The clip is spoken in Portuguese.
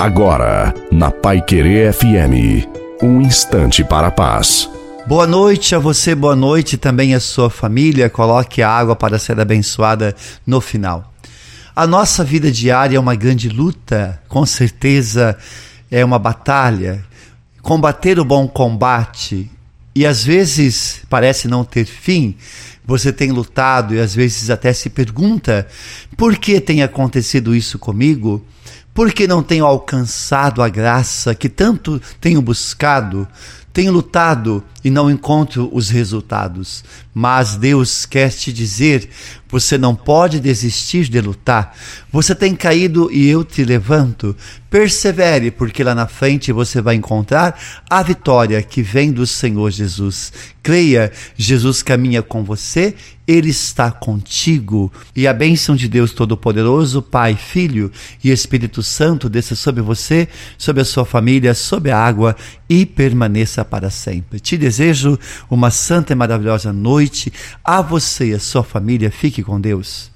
Agora, na Pai Querer FM, um instante para a paz. Boa noite a você, boa noite também a sua família. Coloque a água para ser abençoada no final. A nossa vida diária é uma grande luta, com certeza é uma batalha. Combater o bom combate e às vezes parece não ter fim. Você tem lutado e às vezes até se pergunta por que tem acontecido isso comigo? Porque não tenho alcançado a graça que tanto tenho buscado, tenho lutado e não encontro os resultados. Mas Deus quer te dizer: você não pode desistir de lutar. Você tem caído e eu te levanto. Persevere, porque lá na frente você vai encontrar a vitória que vem do Senhor Jesus. Creia, Jesus caminha com você, ele está contigo. E a bênção de Deus Todo-Poderoso, Pai, Filho e Espírito Santo desça sobre você, sobre a sua família, sobre a água e permaneça para sempre. Te desejo uma santa e maravilhosa noite. A você e a sua família. Fique com Deus.